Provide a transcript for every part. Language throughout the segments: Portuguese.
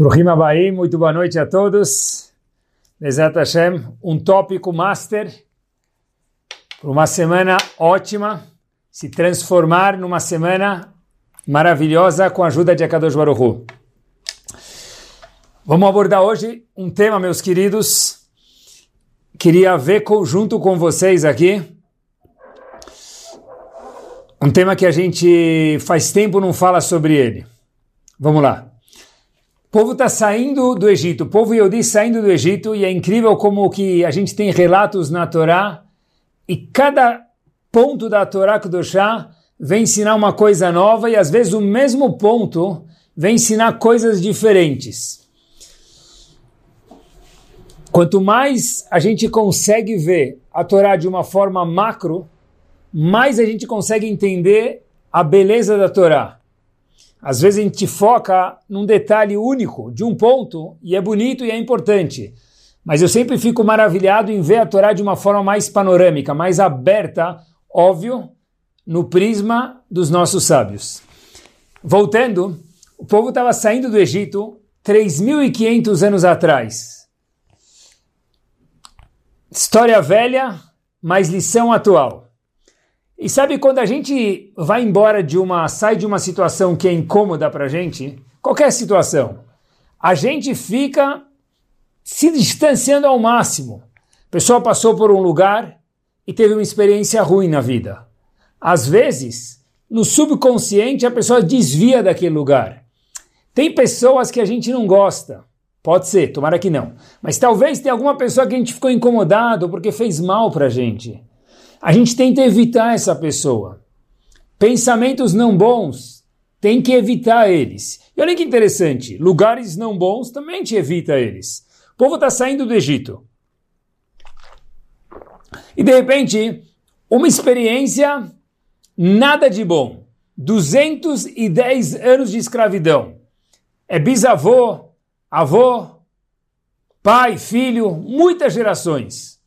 Bruhim Abaim, muito boa noite a todos. Bezat Hashem, um tópico master para uma semana ótima, se transformar numa semana maravilhosa com a ajuda de Akadosh Baruch. Vamos abordar hoje um tema, meus queridos, queria ver junto com vocês aqui, um tema que a gente faz tempo não fala sobre ele. Vamos lá. O povo está saindo do Egito, o povo Yodi saindo do Egito, e é incrível como que a gente tem relatos na Torá, e cada ponto da Torá Kudoshá vem ensinar uma coisa nova, e às vezes o mesmo ponto vem ensinar coisas diferentes. Quanto mais a gente consegue ver a Torá de uma forma macro, mais a gente consegue entender a beleza da Torá. Às vezes a gente foca num detalhe único, de um ponto, e é bonito e é importante. Mas eu sempre fico maravilhado em ver a Torá de uma forma mais panorâmica, mais aberta, óbvio, no prisma dos nossos sábios. Voltando, o povo estava saindo do Egito 3.500 anos atrás. História velha, mas lição atual. E sabe quando a gente vai embora de uma, sai de uma situação que é incômoda para gente, qualquer situação, a gente fica se distanciando ao máximo. A pessoa passou por um lugar e teve uma experiência ruim na vida. Às vezes, no subconsciente, a pessoa desvia daquele lugar. Tem pessoas que a gente não gosta. Pode ser, tomara que não. Mas talvez tenha alguma pessoa que a gente ficou incomodado porque fez mal para a gente a gente tenta evitar essa pessoa. Pensamentos não bons, tem que evitar eles. E olha que interessante, lugares não bons também te evita eles. O povo está saindo do Egito. E de repente, uma experiência nada de bom. 210 anos de escravidão. É bisavô, avô, pai, filho, muitas gerações.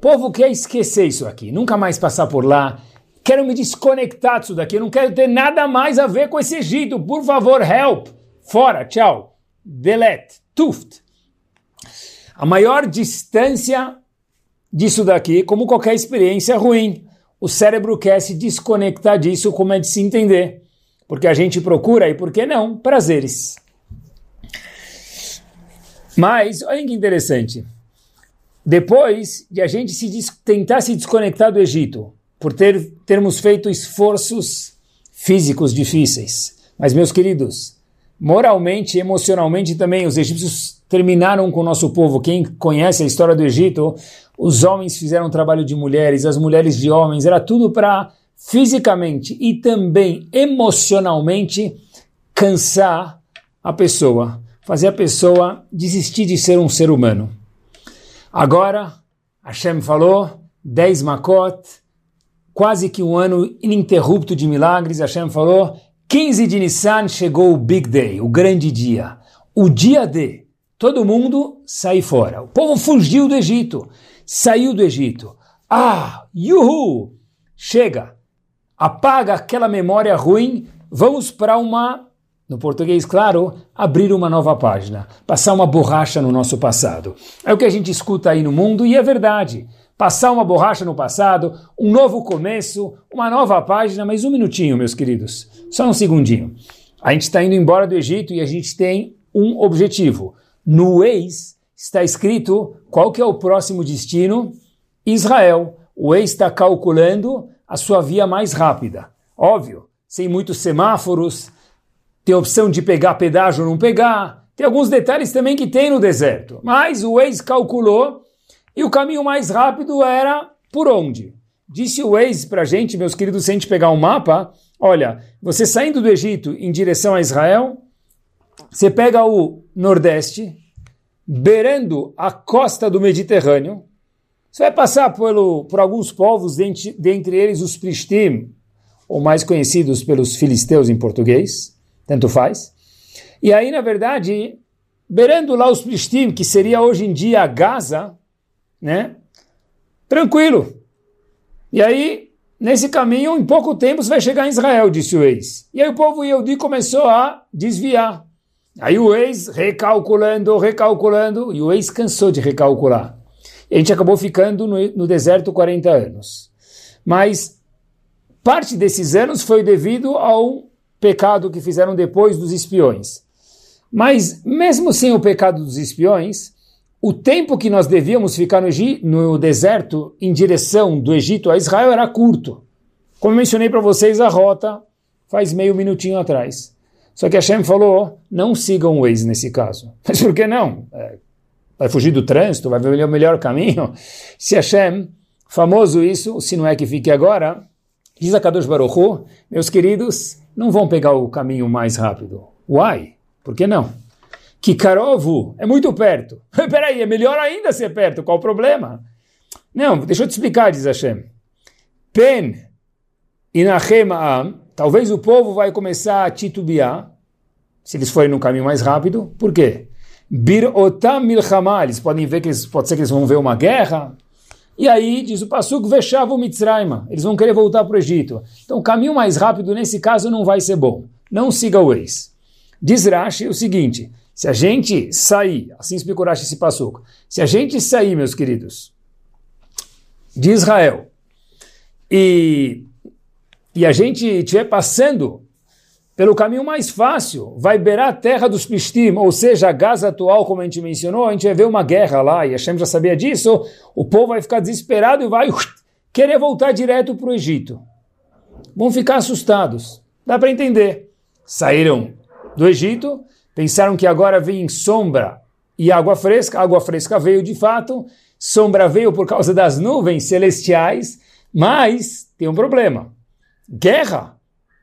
Povo quer esquecer isso aqui, nunca mais passar por lá. Quero me desconectar disso daqui, não quero ter nada mais a ver com esse Egito. Por favor, help. Fora, tchau. Delete. Tuft. A maior distância disso daqui, como qualquer experiência ruim, o cérebro quer se desconectar disso, como é de se entender. Porque a gente procura, e por que não, prazeres. Mas, olha que interessante depois de a gente se tentar se desconectar do Egito, por ter, termos feito esforços físicos difíceis. Mas, meus queridos, moralmente e emocionalmente também, os egípcios terminaram com o nosso povo. Quem conhece a história do Egito, os homens fizeram trabalho de mulheres, as mulheres de homens, era tudo para fisicamente e também emocionalmente cansar a pessoa, fazer a pessoa desistir de ser um ser humano. Agora, Hashem falou, 10 Makot, quase que um ano ininterrupto de milagres. Hashem falou, 15 de Nissan chegou o Big Day, o grande dia. O dia de todo mundo sair fora. O povo fugiu do Egito, saiu do Egito. Ah, yuhu! Chega, apaga aquela memória ruim, vamos para uma no português, claro, abrir uma nova página, passar uma borracha no nosso passado. É o que a gente escuta aí no mundo e é verdade. Passar uma borracha no passado, um novo começo, uma nova página, mas um minutinho, meus queridos, só um segundinho. A gente está indo embora do Egito e a gente tem um objetivo. No ex está escrito qual que é o próximo destino? Israel. O ex está calculando a sua via mais rápida. Óbvio, sem muitos semáforos, tem a opção de pegar pedágio ou não pegar. Tem alguns detalhes também que tem no deserto. Mas o Waze calculou e o caminho mais rápido era por onde? Disse o Waze para a gente, meus queridos, se a gente pegar um mapa, olha, você saindo do Egito em direção a Israel, você pega o Nordeste, beirando a costa do Mediterrâneo, você vai passar pelo, por alguns povos, dentre, dentre eles os Pristim, ou mais conhecidos pelos filisteus em português, tanto faz. E aí, na verdade, beirando lá os Pristim, que seria hoje em dia Gaza, né? Tranquilo. E aí, nesse caminho, em pouco tempo você vai chegar em Israel, disse o ex. E aí o povo Yehudi começou a desviar. Aí o ex recalculando, recalculando, e o ex cansou de recalcular. E a gente acabou ficando no, no deserto 40 anos. Mas parte desses anos foi devido ao pecado que fizeram depois dos espiões. Mas mesmo sem o pecado dos espiões, o tempo que nós devíamos ficar no, no deserto em direção do Egito a Israel era curto. Como mencionei para vocês, a rota faz meio minutinho atrás. Só que Hashem falou, não sigam o Waze nesse caso. Mas por que não? É, vai fugir do trânsito, vai ver o melhor caminho. Se Hashem, famoso isso, se não é que fique agora, diz a Kadosh Baruch Hu, meus queridos, não vão pegar o caminho mais rápido. Why? Por que não? Que Karovu é muito perto. Peraí, é melhor ainda ser perto, qual o problema? Não, deixa eu te explicar, diz Hashem. Pen inachem talvez o povo vai começar a titubear, se eles forem no caminho mais rápido. Por quê? Bir otam milchama, eles podem ver que eles, pode ser que eles vão ver uma guerra. E aí, diz o Pasuk, vechava o Mitzrayma, eles vão querer voltar para o Egito. Então o caminho mais rápido nesse caso não vai ser bom. Não siga o ex. Diz Rashi o seguinte, se a gente sair, assim explicou Rashi esse passuco, se a gente sair, meus queridos, de Israel, e, e a gente estiver passando pelo caminho mais fácil, vai beirar a terra dos Pishtim, ou seja, a Gaza atual, como a gente mencionou, a gente vai ver uma guerra lá, e Hashem já sabia disso, o povo vai ficar desesperado e vai querer voltar direto para o Egito. Vão ficar assustados. Dá para entender. Saíram do Egito, pensaram que agora vem sombra e água fresca, água fresca veio de fato, sombra veio por causa das nuvens celestiais, mas tem um problema. Guerra.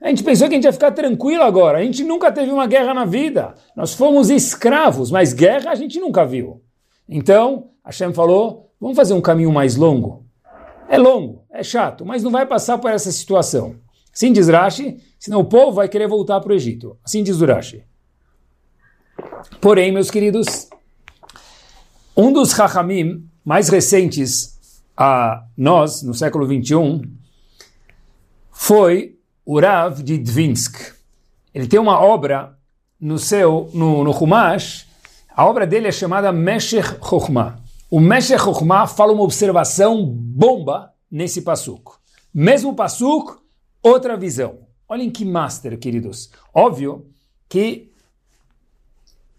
A gente pensou que a gente ia ficar tranquilo agora. A gente nunca teve uma guerra na vida. Nós fomos escravos, mas guerra a gente nunca viu. Então, Hashem falou: vamos fazer um caminho mais longo. É longo, é chato, mas não vai passar por essa situação. Assim diz Rashi, senão o povo vai querer voltar para o Egito. Assim diz Rashi. Porém, meus queridos, um dos Chachamim mais recentes a nós, no século 21, foi o Rav de Dvinsk. Ele tem uma obra no seu, no, no Humash, a obra dele é chamada Meshech Chokhmah. O Meshech Chokhmah fala uma observação bomba nesse passuco. Mesmo passuco, outra visão. Olhem que master, queridos. Óbvio que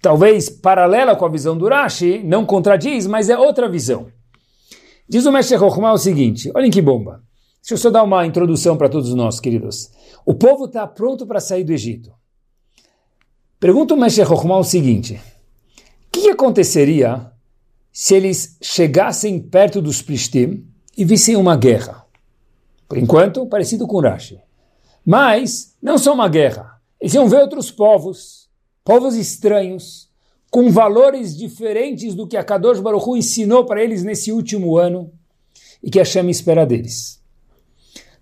talvez paralela com a visão do Rashi, não contradiz, mas é outra visão. Diz o Mestre Chokhmah o seguinte, olhem que bomba. Deixa eu só dar uma introdução para todos nós, queridos. O povo está pronto para sair do Egito. Pergunta o Mestre Chokhmah o seguinte, o que aconteceria se eles chegassem perto dos Plishtim e vissem uma guerra? Por enquanto, parecido com Rashi. Mas, não só uma guerra. Eles iam ver outros povos, povos estranhos, com valores diferentes do que a Kadosh Baruch Hu ensinou para eles nesse último ano e que Hashem espera deles.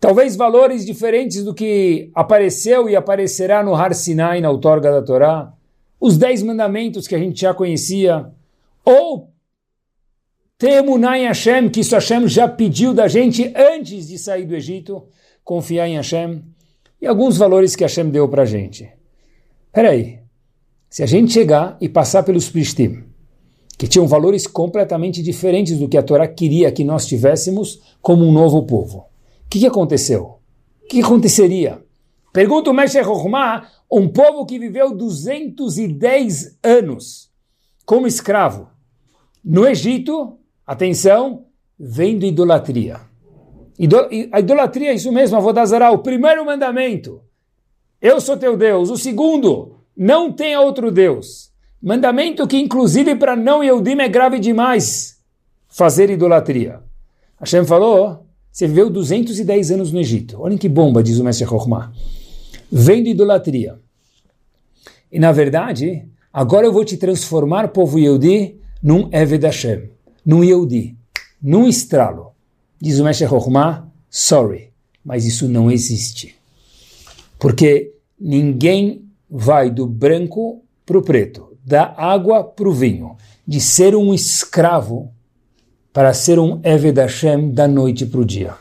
Talvez valores diferentes do que apareceu e aparecerá no Har Sinai, na outorga da Torá, os dez mandamentos que a gente já conhecia, ou Temunah em Hashem, que isso Hashem já pediu da gente antes de sair do Egito, confiar em Hashem, e alguns valores que Hashem deu para a gente. Peraí, se a gente chegar e passar pelos Plishtim, que tinham valores completamente diferentes do que a Torá queria que nós tivéssemos como um novo povo, que, que aconteceu? O que aconteceria? Pergunta o Mestre Rohmah, um povo que viveu 210 anos como escravo no Egito, atenção, vendo idolatria. a idolatria é isso mesmo, Avodazará, o primeiro mandamento. Eu sou teu Deus. O segundo, não tenha outro Deus. Mandamento que, inclusive, para não Yehudim é grave demais fazer idolatria. Hashem falou, você viveu 210 anos no Egito. Olhem que bomba, diz o Mestre Chokhmah. Vendo idolatria. E, na verdade, agora eu vou te transformar, povo Yehudi, num Eved Hashem, num Yehudi, num estralo. Diz o Mestre Chokhmah, sorry, mas isso não existe. Porque ninguém vai do branco para o preto, da água para o vinho, de ser um escravo para ser um Eved Hashem da noite para o dia.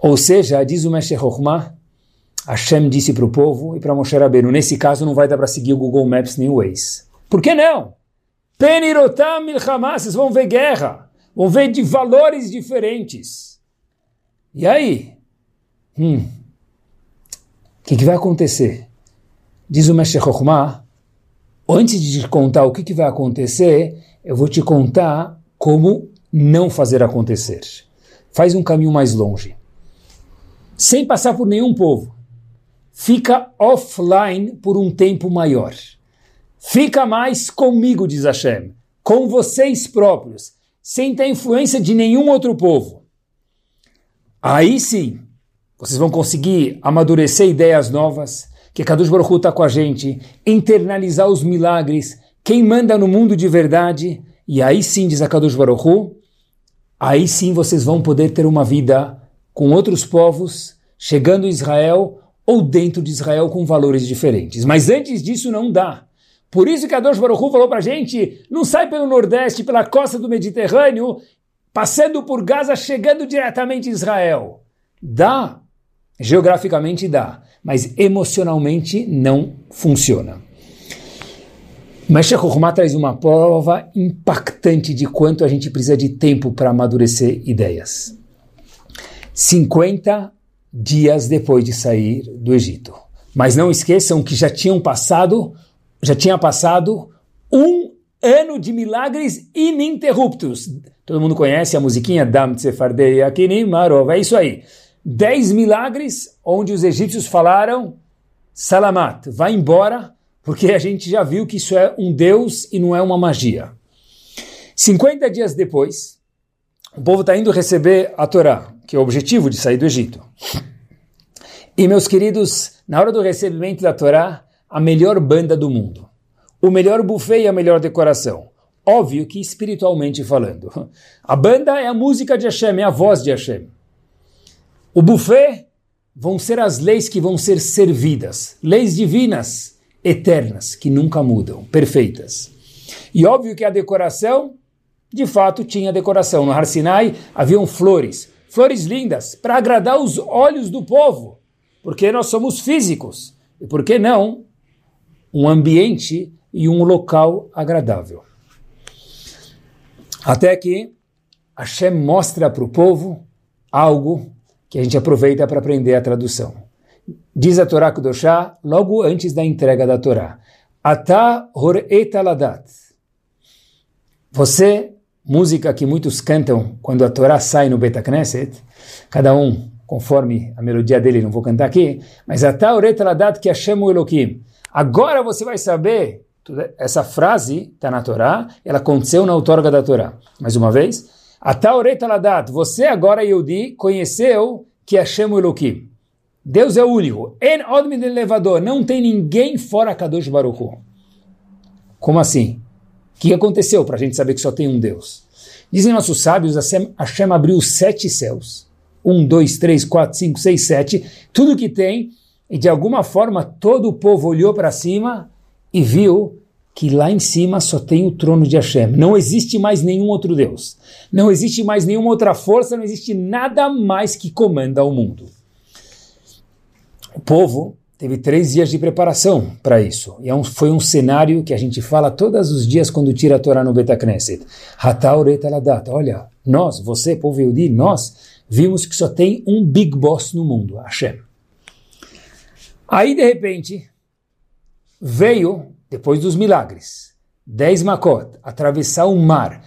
Ou seja, diz o Mestre Chokhmah, Hashem disse para o povo e para Moshe Rabbeinu, nesse caso não vai dar para seguir o Google Maps nem o Waze. Por que não? Penirotam milchama, vocês vão ver guerra, vão ver de valores diferentes. E aí? Hum, o que, que vai acontecer? Diz o Mestre Chokhmah, antes de te contar o que, que vai acontecer, eu vou te contar como não fazer acontecer. Faz um caminho mais longe. Sem passar por nenhum povo fica offline por um tempo maior. Fica mais comigo, diz Hashem, com vocês próprios, sem ter influência de nenhum outro povo. Aí sim, vocês vão conseguir amadurecer ideias novas, que Kadush Baruch está com a gente, internalizar os milagres, quem manda no mundo de verdade, e aí sim, diz a Kadush Baruch aí sim vocês vão poder ter uma vida com outros povos, chegando em Israel, ou dentro de Israel com valores diferentes. Mas antes disso não dá. Por isso que a Baruch falou para a gente, não sai pelo Nordeste, pela costa do Mediterrâneo, passando por Gaza, chegando diretamente em Israel. Dá, geograficamente dá, mas emocionalmente não funciona. Mas Shechurma traz uma prova impactante de quanto a gente precisa de tempo para amadurecer ideias. 50 dias depois de sair do Egito. Mas não esqueçam que já tinham passado, já tinha passado um ano de milagres ininterruptos. Todo mundo conhece a musiquinha Dam Tsefardei Akinim Marov. É isso aí. Dez milagres onde os egípcios falaram Salamat, vai embora, porque a gente já viu que isso é um deus e não é uma magia. 50 dias depois, o povo está indo receber a Torá que é o objetivo de sair do Egito. E, meus queridos, na hora do recebimento da Torá, a melhor banda do mundo, o melhor buffet e a melhor decoração. Óbvio que espiritualmente falando. A banda é a música de Hashem, é a voz de Hashem. O buffet vão ser as leis que vão ser servidas, leis divinas, eternas, que nunca mudam, perfeitas. E óbvio que a decoração, de fato, tinha decoração. No Har Sinai haviam flores, flores lindas, para agradar os olhos do povo, porque nós somos físicos. E por que não um ambiente e um local agradável? Até que Hashem mostra para o povo algo que a gente aproveita para aprender a tradução. Diz a Torá Kudoshá, logo antes da entrega da Torá, Ata hor etaladat. Você música que muitos cantam quando a Torá sai no Beta Knesset, cada um conforme a melodia dele, não vou cantar aqui, mas a Taoret Ladat que Hashem Elohim. Agora você vai saber, essa frase está na Torá, ela aconteceu na outorga da Torá. Mais uma vez, a Taoret Ladat, você agora, Yehudi, conheceu que Hashem Elohim. Deus é o único. En odmi elevador, não tem ninguém fora Kadosh Baruch Hu. Como assim? O que aconteceu para a gente saber que só tem um Deus? Dizem nossos sábios, Hashem abriu os sete céus. Um, dois, três, quatro, cinco, seis, sete. Tudo que tem. E de alguma forma todo o povo olhou para cima e viu que lá em cima só tem o trono de Hashem. Não existe mais nenhum outro Deus. Não existe mais nenhuma outra força, não existe nada mais que comanda o mundo. O povo teve três dias de preparação para isso. E é um, foi um cenário que a gente fala todos os dias quando tira a Torá no Betacneset. Hatauretaladat. Olha, nós, você, povo Yehudi, nós vimos que só tem um Big Boss no mundo, Hashem. Aí, de repente, veio, depois dos milagres, dez Makot, atravessar o mar,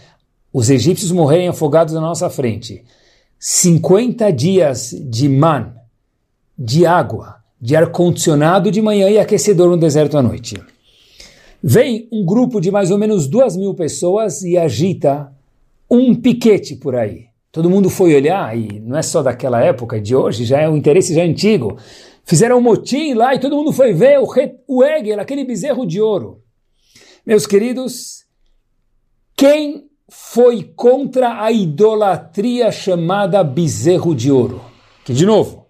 os egípcios morrerem afogados na nossa frente, 50 dias de man, de água, de ar-condicionado de manhã e aquecedor no deserto à noite. Vem um grupo de mais ou menos duas mil pessoas e agita um piquete por aí. Todo mundo foi olhar, e não é só daquela época, de hoje, já é um interesse já antigo. Fizeram um motim lá e todo mundo foi ver o, o Egel, aquele bezerro de ouro. Meus queridos, quem foi contra a idolatria chamada bezerro de ouro? Que, de novo,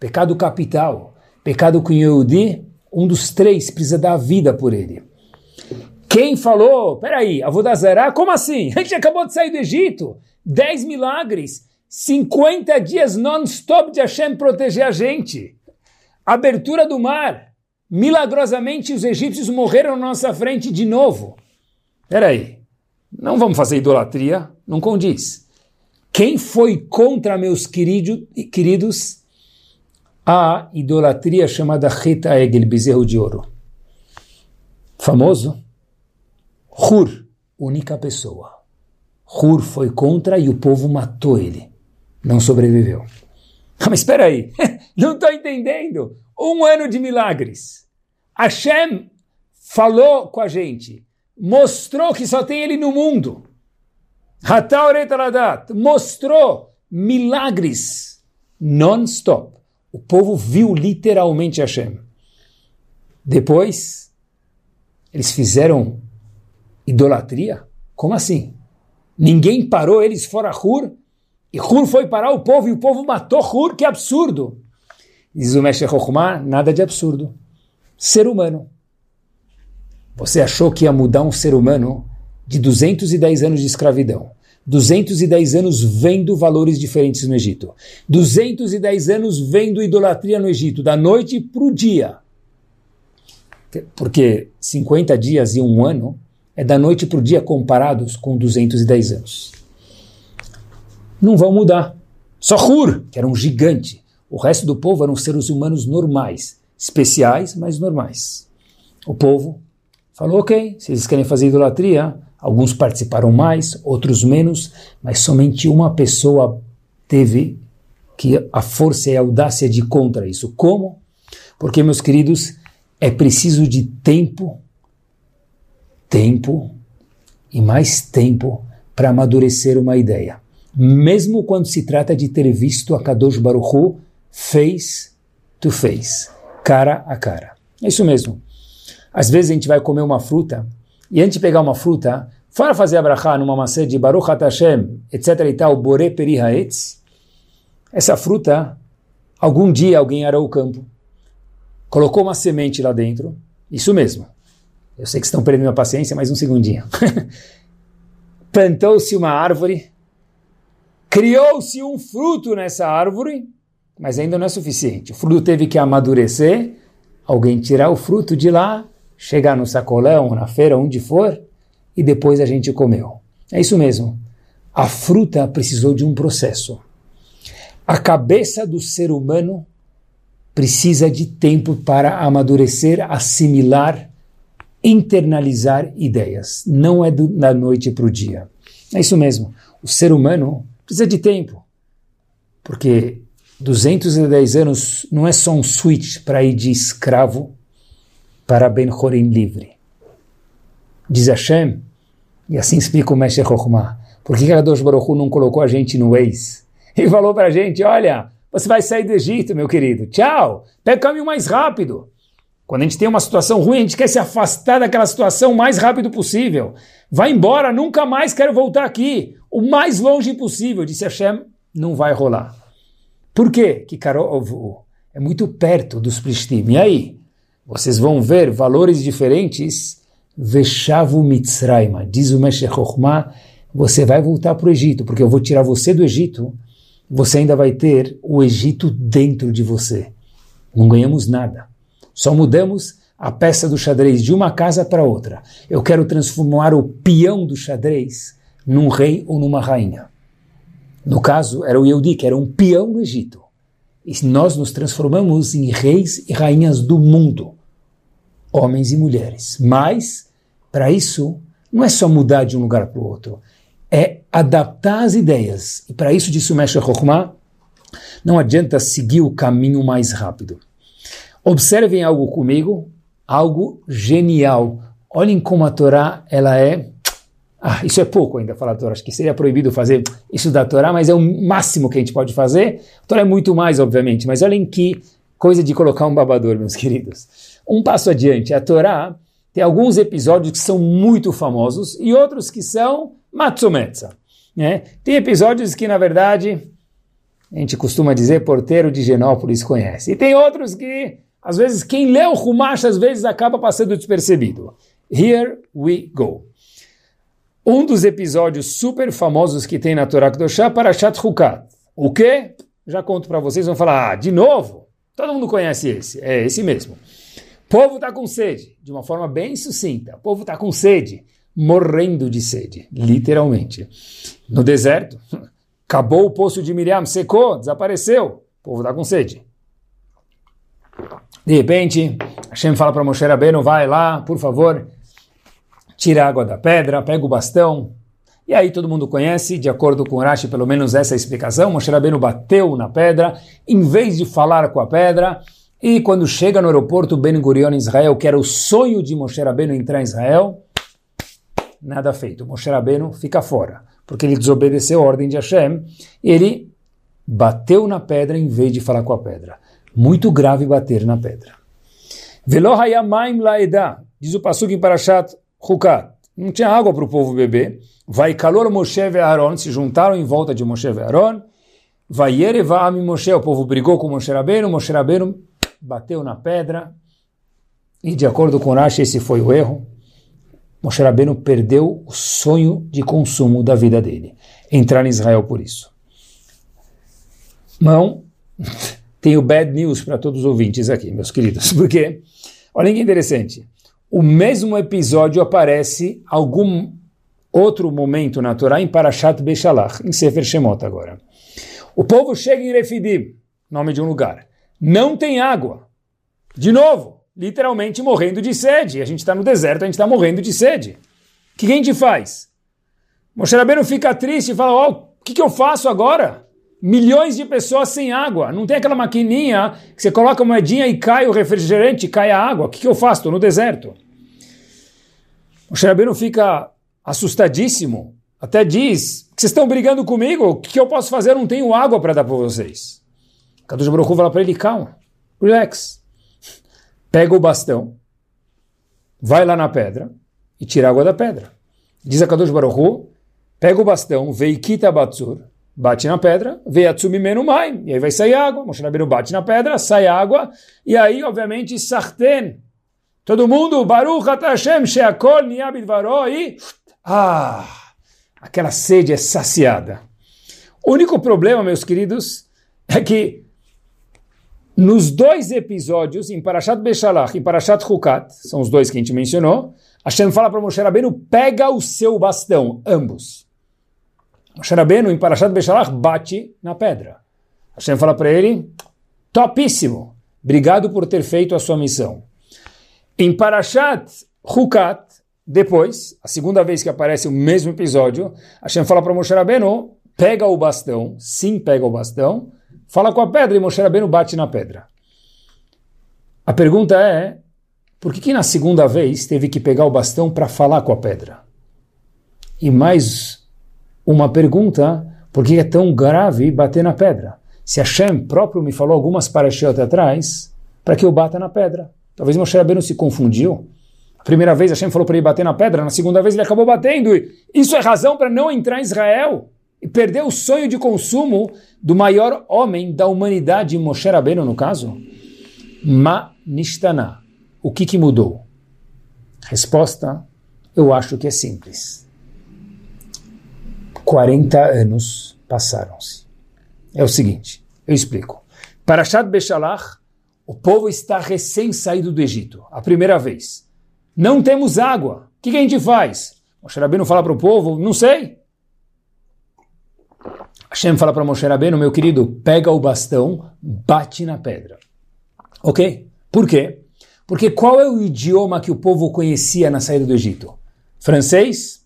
pecado capital Pecado com Yehudi, um dos três precisa dar a vida por ele. Quem falou, peraí, Avodazará, como assim? A gente acabou de sair do Egito, dez milagres, 50 dias non-stop de Hashem proteger a gente. Abertura do mar. Milagrosamente os egípcios morreram na nossa frente de novo. Peraí, não vamos fazer idolatria, não condiz. Quem foi contra meus querido, queridos a idolatria chamada Rita Egel, bezerro de ouro? Famoso? Hur, única pessoa. Hur foi contra e o povo matou ele. Não sobreviveu. Mas espera aí, não estou entendendo. Um ano de milagres. Hashem falou com a gente, mostrou que só tem ele no mundo. mostrou milagres non-stop. O povo viu literalmente Hashem. Depois, eles fizeram idolatria? Como assim? Ninguém parou eles fora Hur? E Hur foi parar o povo e o povo matou Hur? Que absurdo! Diz o Meshech nada de absurdo. Ser humano. Você achou que ia mudar um ser humano de 210 anos de escravidão, 210 anos vendo valores diferentes no Egito, 210 anos vendo idolatria no Egito, da noite para o dia. Porque 50 dias e um ano é da noite para o dia comparados com 210 anos. Não vão mudar. Só Hur, que era um gigante. O resto do povo eram seres humanos normais, especiais, mas normais. O povo falou: ok, se eles querem fazer idolatria, alguns participaram mais, outros menos, mas somente uma pessoa teve que a força e a audácia de contra isso. Como? Porque, meus queridos, é preciso de tempo tempo e mais tempo para amadurecer uma ideia. Mesmo quando se trata de ter visto a Kadosh Baruch Hu face to face, cara a cara. É isso mesmo. Às vezes a gente vai comer uma fruta e antes de pegar uma fruta, fora fazer a brachá numa maçã de Baruch Hashem, etc e tal, Bore Peri Haetz, essa fruta, algum dia alguém arou o campo, colocou uma semente lá dentro, isso mesmo, eu sei que estão perdendo a paciência, mais um segundinho. Plantou-se uma árvore, criou-se um fruto nessa árvore, mas ainda não é suficiente. O fruto teve que amadurecer, alguém tirar o fruto de lá, chegar no sacolão, na feira, onde for, e depois a gente comeu. É isso mesmo. A fruta precisou de um processo. A cabeça do ser humano precisa de tempo para amadurecer, assimilar internalizar ideias. Não é do, da noite para o dia. É isso mesmo. O ser humano precisa de tempo. Porque 210 anos não é só um switch para ir de escravo para Ben Horim livre. Diz Hashem, e assim explica o Mestre Chokhmah, por que Kadosh Baruch Hu não colocou a gente no ex? Ele falou para a gente, olha, você vai sair do Egito, meu querido, tchau, pega o caminho mais rápido. Quando a gente tem uma situação ruim, a gente quer se afastar daquela situação o mais rápido possível. Vai embora, nunca mais quero voltar aqui. O mais longe possível, disse Hashem, não vai rolar. Por quê? Que Karov é muito perto dos Plishtim. E aí? Vocês vão ver valores diferentes. Veshavu Mitzrayma, diz o Meshech você vai voltar para o Egito, porque eu vou tirar você do Egito, você ainda vai ter o Egito dentro de você. Não ganhamos nada. Só mudamos a peça do xadrez de uma casa para outra. Eu quero transformar o peão do xadrez num rei ou numa rainha. No caso, era o Yehudi, que era um peão no Egito. E nós nos transformamos em reis e rainhas do mundo, homens e mulheres. Mas, para isso, não é só mudar de um lugar para o outro, é adaptar as ideias. E para isso, disse o Mestre Chokhmah, não adianta seguir o caminho mais rápido. Observem algo comigo, algo genial. Olhem como a Torá ela é. Ah, isso é pouco ainda falar da Torá. Acho que seria proibido fazer isso da Torá, mas é o máximo que a gente pode fazer. A Torá é muito mais, obviamente, mas olhem que coisa de colocar um babador, meus queridos. Um passo adiante, a Torá tem alguns episódios que são muito famosos e outros que são matsumetsa. Né? Tem episódios que, na verdade, a gente costuma dizer porteiro de Genópolis conhece. E tem outros que às vezes, quem lê o Humash, às vezes, acaba passando despercebido. Here we go. Um dos episódios super famosos que tem na Torá Kedoshá, Parashat Hukat. O quê? Já conto para vocês, vão falar, ah, de novo? Todo mundo conhece esse, é esse mesmo. Povo está com sede, de uma forma bem sucinta. O povo está com sede, morrendo de sede, literalmente. No deserto, acabou o poço de Miriam, secou, desapareceu. O povo está com sede. De repente, Hashem fala para Moshe Rabbeinu, vai lá, por favor, tira a água da pedra, pega o bastão. E aí todo mundo conhece, de acordo com Rashi, pelo menos essa é a explicação, Moshe Rabbeinu bateu na pedra, em vez de falar com a pedra, e quando chega no aeroporto Ben Gurion em Israel, que era o sonho de Moshe Rabbeinu entrar em Israel, nada feito. Moshe Rabbeinu fica fora, porque ele desobedeceu a ordem de Hashem, ele bateu na pedra em vez de falar com a pedra. Muito grave bater na pedra. Velo hayamaim laeda, diz o Pasuk em Parashat Hukat. Não tinha água para o povo beber. Vai calor Moshe e Aaron, se juntaram em volta de Moshe e Aaron. Vai Yerevaam Moshe, o povo brigou com Moshe Rabbeinu, Moshe Rabbeinu bateu na pedra. E de acordo com Rashi, esse foi o erro. Moshe Rabbeinu perdeu o sonho de consumo da vida dele. Entrar em Israel por isso. Não, tenho bad news para todos os ouvintes aqui, meus queridos, porque, olha que interessante, o mesmo episódio aparece algum outro momento na Torá em Parashat Beshalach, em Sefer Shemot agora. O povo chega em Refidim, nome de um lugar, não tem água. De novo, literalmente morrendo de sede. A gente está no deserto, a gente está morrendo de sede. O que a gente faz? Moshe Rabbeinu fica triste e fala, ó, oh, o que, que eu faço agora? milhões de pessoas sem água. Não tem aquela maquininha que você coloca a moedinha e cai o refrigerante, cai a água. O que, que eu faço? Estou no deserto. O Xerabino fica assustadíssimo. Até diz, vocês estão brigando comigo? O que, que eu posso fazer? Eu não tenho água para dar para vocês. Kadosh Baruch fala para ele, calma, relax. Pega o bastão, vai lá na pedra e tira a água da pedra. Diz a Kadosh Baruch pega o bastão, veikita batzur, bate na pedra, vê a tsumimenu mai, e aí vai sair água. Moshe bate na pedra, sai água, e aí, obviamente, sarten. Todo mundo, Baruch Hashem, Sheakol, Niabid Varo, e... Ah, aquela sede é saciada. O único problema, meus queridos, é que nos dois episódios, em Parashat Beshalach e Parashat Hukat, são os dois que a gente mencionou, Hashem fala para Moshe Rabbeinu, pega o seu bastão, ambos. Moshe Rabbeinu, em Parashat Beshalach, bate na pedra. Hashem fala para ele, topíssimo, obrigado por ter feito a sua missão. Em Parashat Hukat, depois, a segunda vez que aparece o mesmo episódio, Hashem fala para Moshe Rabbeinu, pega o bastão, sim, pega o bastão, fala com a pedra e Moshe Rabbeinu bate na pedra. A pergunta é, por que, que na segunda vez teve que pegar o bastão para falar com a pedra? E mais uma pergunta, por que é tão grave bater na pedra? Se Hashem próprio me falou algumas parashiot atrás, para que eu bata na pedra. Talvez Moshe Rabbeinu se confundiu. A primeira vez Hashem falou para ele bater na pedra, na segunda vez ele acabou batendo. Isso é razão para não entrar em Israel e perder o sonho de consumo do maior homem da humanidade, Moshe Rabbeinu no caso? Ma nishtana. O que, que mudou? Resposta, eu acho que é simples. 40 anos passaram-se. É o seguinte, eu explico. Parashat Beshalach, o povo está recém saído do Egito, a primeira vez. Não temos água. O que, a gente faz? Moshe Rabbeinu fala para o povo, não sei. Hashem fala para Moshe Rabbeinu, meu querido, pega o bastão, bate na pedra. Ok? Por quê? Porque qual é o idioma que o povo conhecia na saída do Egito? Francês?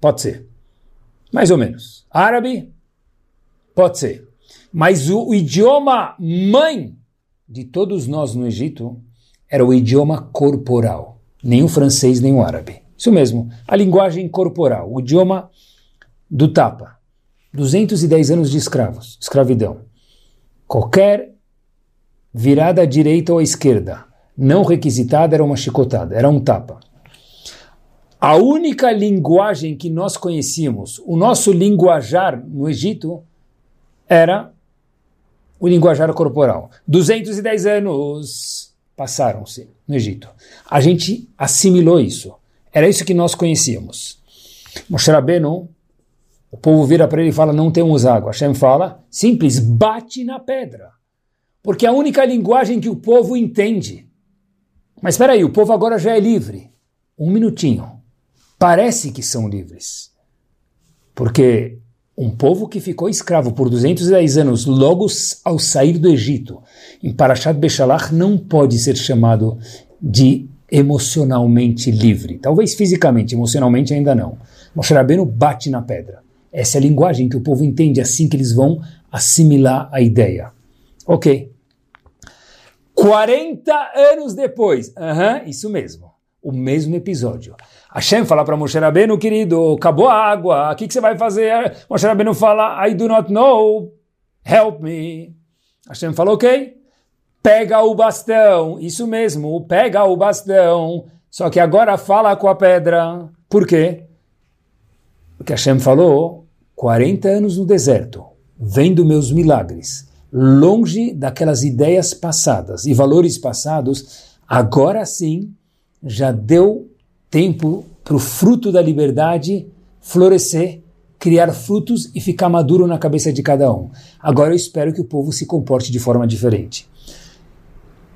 Pode ser. Mais ou menos. Árabe? Pode ser. Mas o, o idioma mãe de todos nós no Egito era o idioma corporal. Nem o francês, nem o árabe. Isso mesmo. A linguagem corporal. O idioma do tapa. 210 anos de escravos, escravidão. Qualquer virada à direita ou à esquerda não requisitada era uma chicotada, era um tapa. A única linguagem que nós conhecíamos, o nosso linguajar no Egito, era o linguajar corporal. 210 anos passaram-se no Egito. A gente assimilou isso. Era isso que nós conhecíamos. Moshe Rabbeinu, o povo vira para ele e fala, não temos água. Hashem fala, simples, bate na pedra. porque é a única linguagem que o povo entende. Mas espera aí, o povo agora já é livre. Um minutinho. Parece que são livres. Porque um povo que ficou escravo por 210 anos logo ao sair do Egito, em Parashat Beshalach, não pode ser chamado de emocionalmente livre. Talvez fisicamente, emocionalmente ainda não. Moshe Rabbeinu bate na pedra. Essa é a linguagem que o povo entende assim que eles vão assimilar a ideia. Ok. 40 anos depois, uhum, isso mesmo, o mesmo episódio. Hashem fala para Moshe Rabbeinu, querido, acabou a água, o que, que você vai fazer? Moshe Rabbeinu fala, I do not know, help me. Hashem fala, ok, pega o bastão, isso mesmo, pega o bastão, só que agora fala com a pedra. Por quê? Porque Hashem falou, 40 anos no deserto, vendo meus milagres, longe daquelas ideias passadas e valores passados, agora sim já deu tempo para o fruto da liberdade florescer, criar frutos e ficar maduro na cabeça de cada um. Agora eu espero que o povo se comporte de forma diferente.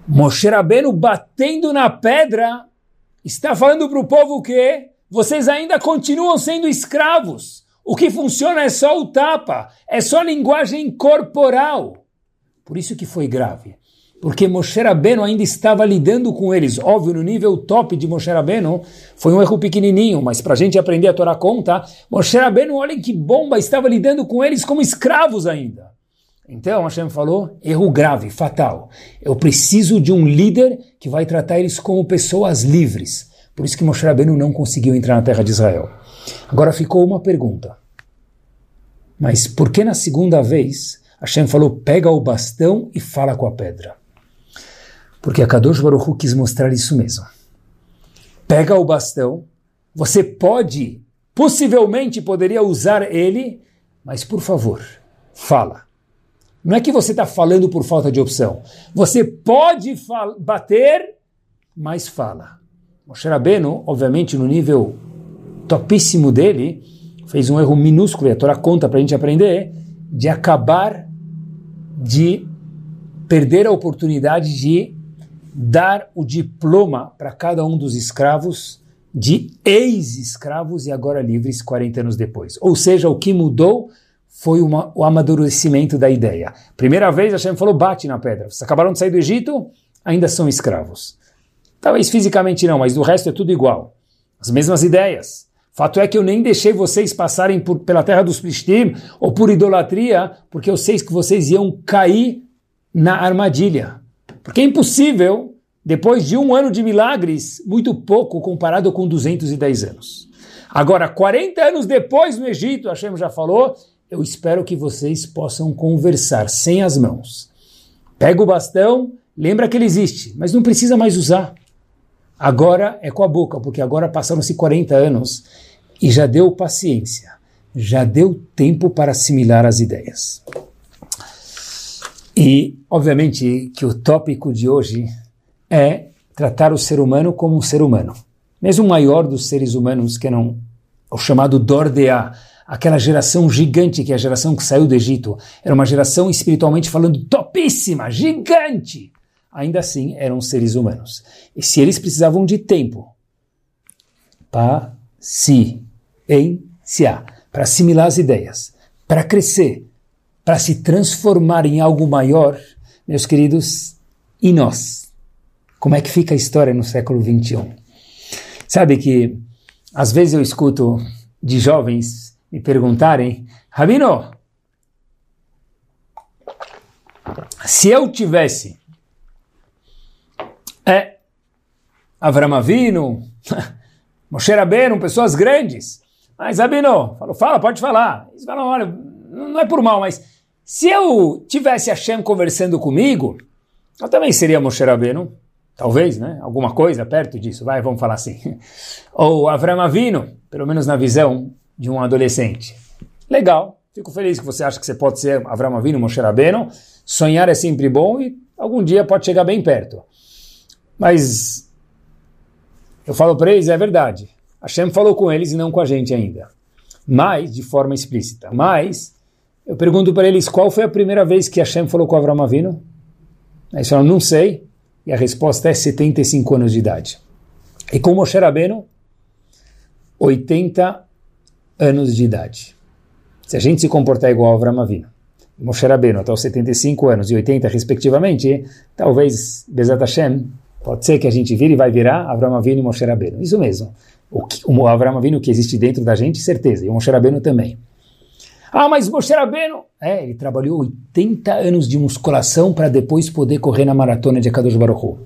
Moshe Rabbeinu batendo na pedra está falando para o povo que vocês ainda continuam sendo escravos. O que funciona é só o tapa, é só linguagem corporal. Por isso que foi grave porque Moshe Rabbeinu ainda estava lidando com eles. Óbvio, no nível top de Moshe Rabbeinu, foi um erro pequenininho, mas para a gente aprender a Torá conta, Moshe Rabbeinu, olhem que bomba, estava lidando com eles como escravos ainda. Então Hashem falou, erro grave, fatal. Eu preciso de um líder que vai tratar eles como pessoas livres. Por isso que Moshe Rabbeinu não conseguiu entrar na terra de Israel. Agora ficou uma pergunta. Mas por que na segunda vez Hashem falou, pega o bastão e fala com a pedra? Porque a Kadosh Baruch Hu quis mostrar isso mesmo. Pega o bastão, você pode, possivelmente poderia usar ele, mas por favor, fala. Não é que você está falando por falta de opção. Você pode bater, mas fala. Moshe Rabbeinu, obviamente no nível topíssimo dele, fez um erro minúsculo, e a Torá conta para a gente aprender, de acabar de perder a oportunidade de dar o diploma para cada um dos escravos de ex-escravos e agora livres 40 anos depois. Ou seja, o que mudou foi uma, o amadurecimento da ideia. Primeira vez Hashem falou, bate na pedra. Vocês acabaram de sair do Egito, ainda são escravos. Talvez fisicamente não, mas do resto é tudo igual. As mesmas ideias. Fato é que eu nem deixei vocês passarem por, pela terra dos Plishtim ou por idolatria, porque eu sei que vocês iam cair na armadilha. Porque é impossível, depois de um ano de milagres, muito pouco comparado com 210 anos. Agora, 40 anos depois no Egito, Hashem já falou, eu espero que vocês possam conversar sem as mãos. Pega o bastão, lembra que ele existe, mas não precisa mais usar. Agora é com a boca, porque agora passaram-se 40 anos e já deu paciência, já deu tempo para assimilar as ideias. E, obviamente, que o tópico de hoje é tratar o ser humano como um ser humano. Mesmo o maior dos seres humanos, que não o chamado Dordea, aquela geração gigante que é a geração que saiu do Egito, era uma geração espiritualmente falando topíssima, gigante. Ainda assim, eram seres humanos. E se eles precisavam de tempo paciência para assimilar as ideias, para crescer, para se transformar em algo maior, meus queridos, e nós? Como é que fica a história no século 21? Sabe que às vezes eu escuto de jovens me perguntarem, Rabino, se eu tivesse é, Avram Avinu, Moshe Rabbeinu, pessoas grandes, mas Rabino, falo, fala, pode falar. Eles falam, olha, não é por mal, mas se eu tivesse Hashem conversando comigo, eu também seria Moshe Rabbeinu, talvez, né? Alguma coisa perto disso, vai, vamos falar assim. Ou Avram Avinu, pelo menos na visão de um adolescente. Legal, fico feliz que você acha que você pode ser Avram Avinu, Moshe Rabbeinu. Sonhar é sempre bom e algum dia pode chegar bem perto. Mas eu falo para eles, é verdade. Hashem falou com eles e não com a gente ainda. Mas, de forma explícita. Mas, eu pergunto para eles qual foi a primeira vez que Hashem falou com Avram Avinu? Aí eles falam, não sei. E a resposta é 75 anos de idade. E com Moshe Rabbeinu, 80 anos de idade. Se a gente se comportar igual a Avram Avinu, Moshe Rabbeinu até os 75 anos e 80 respectivamente, talvez Bezat Hashem, pode ser que a gente vire e vai virar Avram Avinu e Moshe Rabbeinu. Isso mesmo. O, que, o Avram Avinu que existe dentro da gente, certeza, e o Moshe Rabbeinu também. Ah, mas Moshe Rabbeinu, é, ele trabalhou 80 anos de musculação para depois poder correr na maratona de Akadosh Baruch Hu.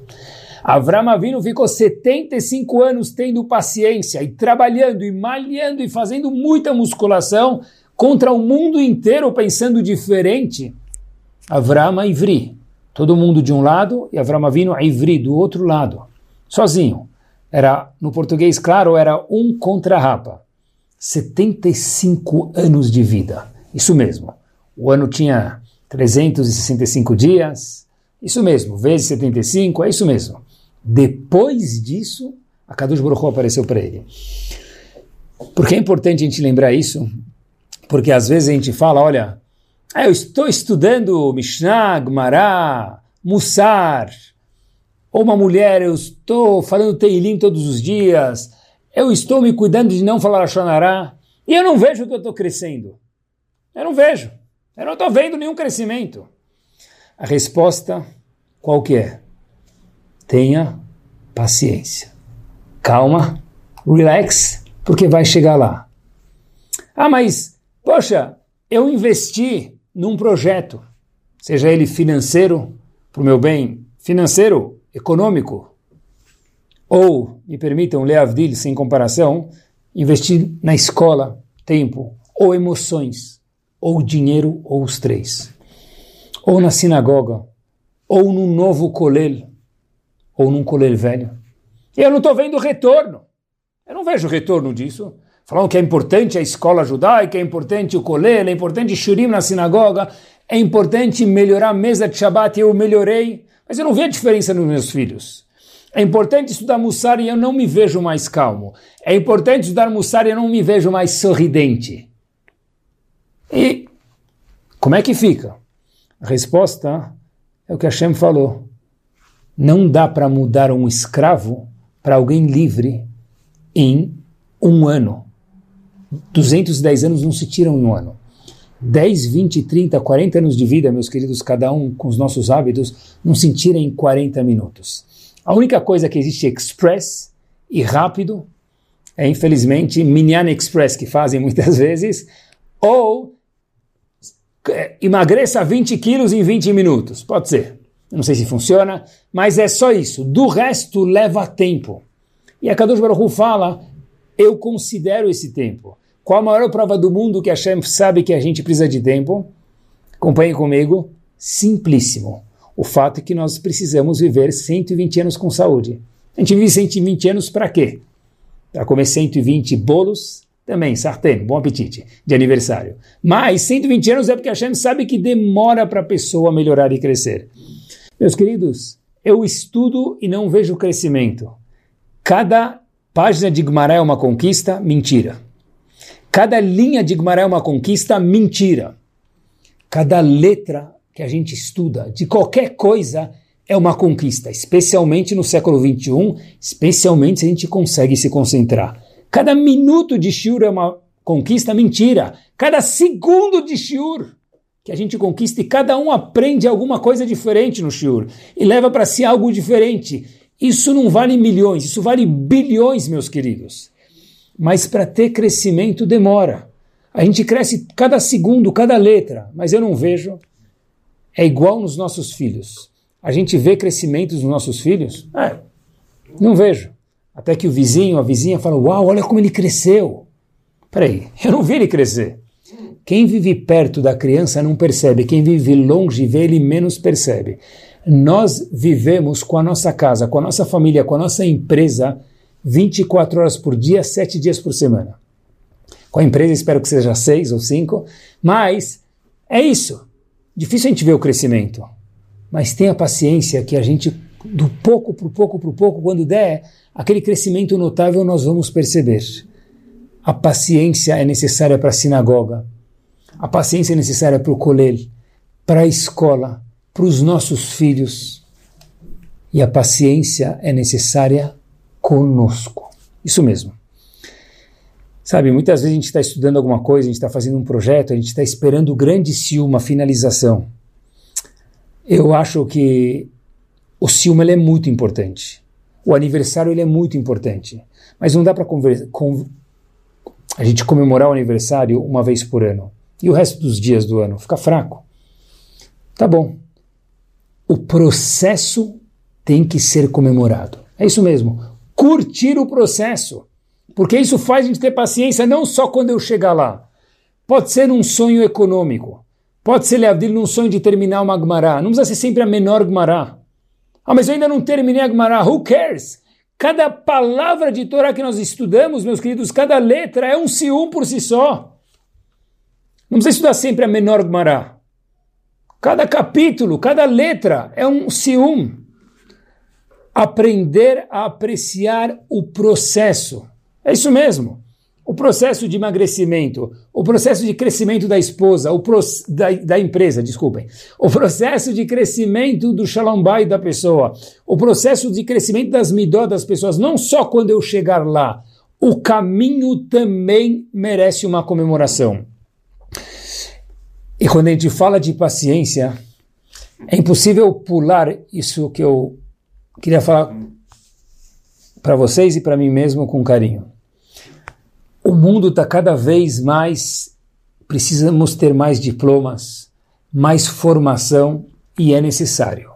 Avram Avinu ficou 75 anos tendo paciência e trabalhando e malhando e fazendo muita musculação contra o mundo inteiro pensando diferente. Avram Ivri, todo mundo de um lado e Avram Avinu Ivri do outro lado, sozinho. Era no português claro, era um contra a rapa. 75 anos de vida. Isso mesmo. O ano tinha 365 dias. Isso mesmo, vezes 75, é isso mesmo. Depois disso, a Kadosh Baruch apareceu para ele. Por que é importante a gente lembrar isso? Porque às vezes a gente fala, olha, ah, eu estou estudando Mishnah, Gemara, Mussar, ou uma mulher, eu estou falando Teilim todos os dias, eu estou me cuidando de não falar Shonará, e eu não vejo que eu estou crescendo. Eu não vejo. Eu não estou vendo nenhum crescimento. A resposta, qual que é? Tenha paciência. Calma, relax, porque vai chegar lá. Ah, mas, poxa, eu investi num projeto, seja ele financeiro, para o meu bem financeiro, econômico, ou, me permitam, Leavdil, sem comparação, investir na escola, tempo, ou emoções, ou dinheiro, ou os três. Ou na sinagoga, ou num novo colel, ou num colel velho. E eu não estou vendo retorno. Eu não vejo retorno disso. Falam que é importante a escola judaica, é importante o colel, é importante shurim na sinagoga, é importante melhorar a mesa de Shabbat, eu melhorei, mas eu não vejo diferença nos meus filhos. É importante estudar Mussar e eu não me vejo mais calmo. É importante estudar Mussar e eu não me vejo mais sorridente. E como é que fica? A resposta é o que Hashem falou. Não dá para mudar um escravo para alguém livre em um ano. 210 anos não se tiram em um ano. 10, 20, 30, 40 anos de vida, meus queridos, cada um com os nossos hábitos, não se tira em 40 minutos. A única coisa que existe express e rápido é, infelizmente, Minyan Express, que fazem muitas vezes, ou é, emagreça 20 quilos em 20 minutos. Pode ser. Não sei se funciona, mas é só isso. Do resto, leva tempo. E a Kadosh Baruch fala, eu considero esse tempo. Qual a maior prova do mundo que a Hashem sabe que a gente precisa de tempo? Acompanhe comigo. Simplíssimo. O fato é que nós precisamos viver 120 anos com saúde. A gente vive 120 anos para quê? Para comer 120 bolos, também, sartén, bom apetite, de aniversário. Mas 120 anos é porque a Hashem sabe que demora para a pessoa melhorar e crescer. Meus queridos, eu estudo e não vejo crescimento. Cada página de Gmará é uma conquista, mentira. Cada linha de Gmará é uma conquista, mentira. Cada letra que a gente estuda de qualquer coisa é uma conquista, especialmente no século XXI, especialmente se a gente consegue se concentrar. Cada minuto de shiur é uma conquista, mentira. Cada segundo de shiur que a gente conquista e cada um aprende alguma coisa diferente no shiur e leva para si algo diferente. Isso não vale milhões, isso vale bilhões, meus queridos. Mas para ter crescimento demora. A gente cresce cada segundo, cada letra, mas eu não vejo. É igual nos nossos filhos. A gente vê crescimento nos nossos filhos? É, não vejo. Até que o vizinho, a vizinha fala: Uau, olha como ele cresceu. Peraí, eu não vi ele crescer. Quem vive perto da criança não percebe, quem vive longe vê, ele menos percebe. Nós vivemos com a nossa casa, com a nossa família, com a nossa empresa 24 horas por dia, 7 dias por semana. Com a empresa espero que seja 6 ou 5, mas é isso. Difícil a gente ver o crescimento, mas tenha paciência que a gente, do pouco para o pouco para o pouco, quando der, aquele crescimento notável nós vamos perceber. A paciência é necessária para a sinagoga, a paciência é necessária para o colel, para a escola, para os nossos filhos. E a paciência é necessária conosco. Isso mesmo. Sabe, muitas vezes a gente está estudando alguma coisa, a gente está fazendo um projeto, a gente está esperando o grande ciúme, a finalização. Eu acho que o ciúme é muito importante. O aniversário ele é muito importante. Mas não dá para a gente comemorar o aniversário uma vez por ano. E o resto dos dias do ano? Fica fraco. Tá bom. O processo tem que ser comemorado. É isso mesmo. Curtir o processo. Porque isso faz a gente ter paciência não só quando eu chegar lá. Pode ser um sonho econômico. Pode ser, Leavdil, num sonho de terminar uma Gmará. Não precisa ser sempre a menor Gmará. Ah, mas eu ainda não terminei a Gmará. Who cares? Cada palavra de Torá que nós estudamos, meus queridos, cada letra é um sium por si só. Não precisa estudar sempre a menor Gmará. Cada capítulo, cada letra é um sium. Aprender a apreciar o processo. É isso mesmo. O processo de emagrecimento, o processo de crescimento da esposa, o pro, da, da, empresa, desculpem, o processo de crescimento do shalom da pessoa, o processo de crescimento das midó das pessoas, não só quando eu chegar lá, o caminho também merece uma comemoração. E quando a gente fala de paciência, é impossível pular isso que eu queria falar para vocês e para mim mesmo com carinho. O mundo está cada vez mais. Precisamos ter mais diplomas, mais formação e é necessário.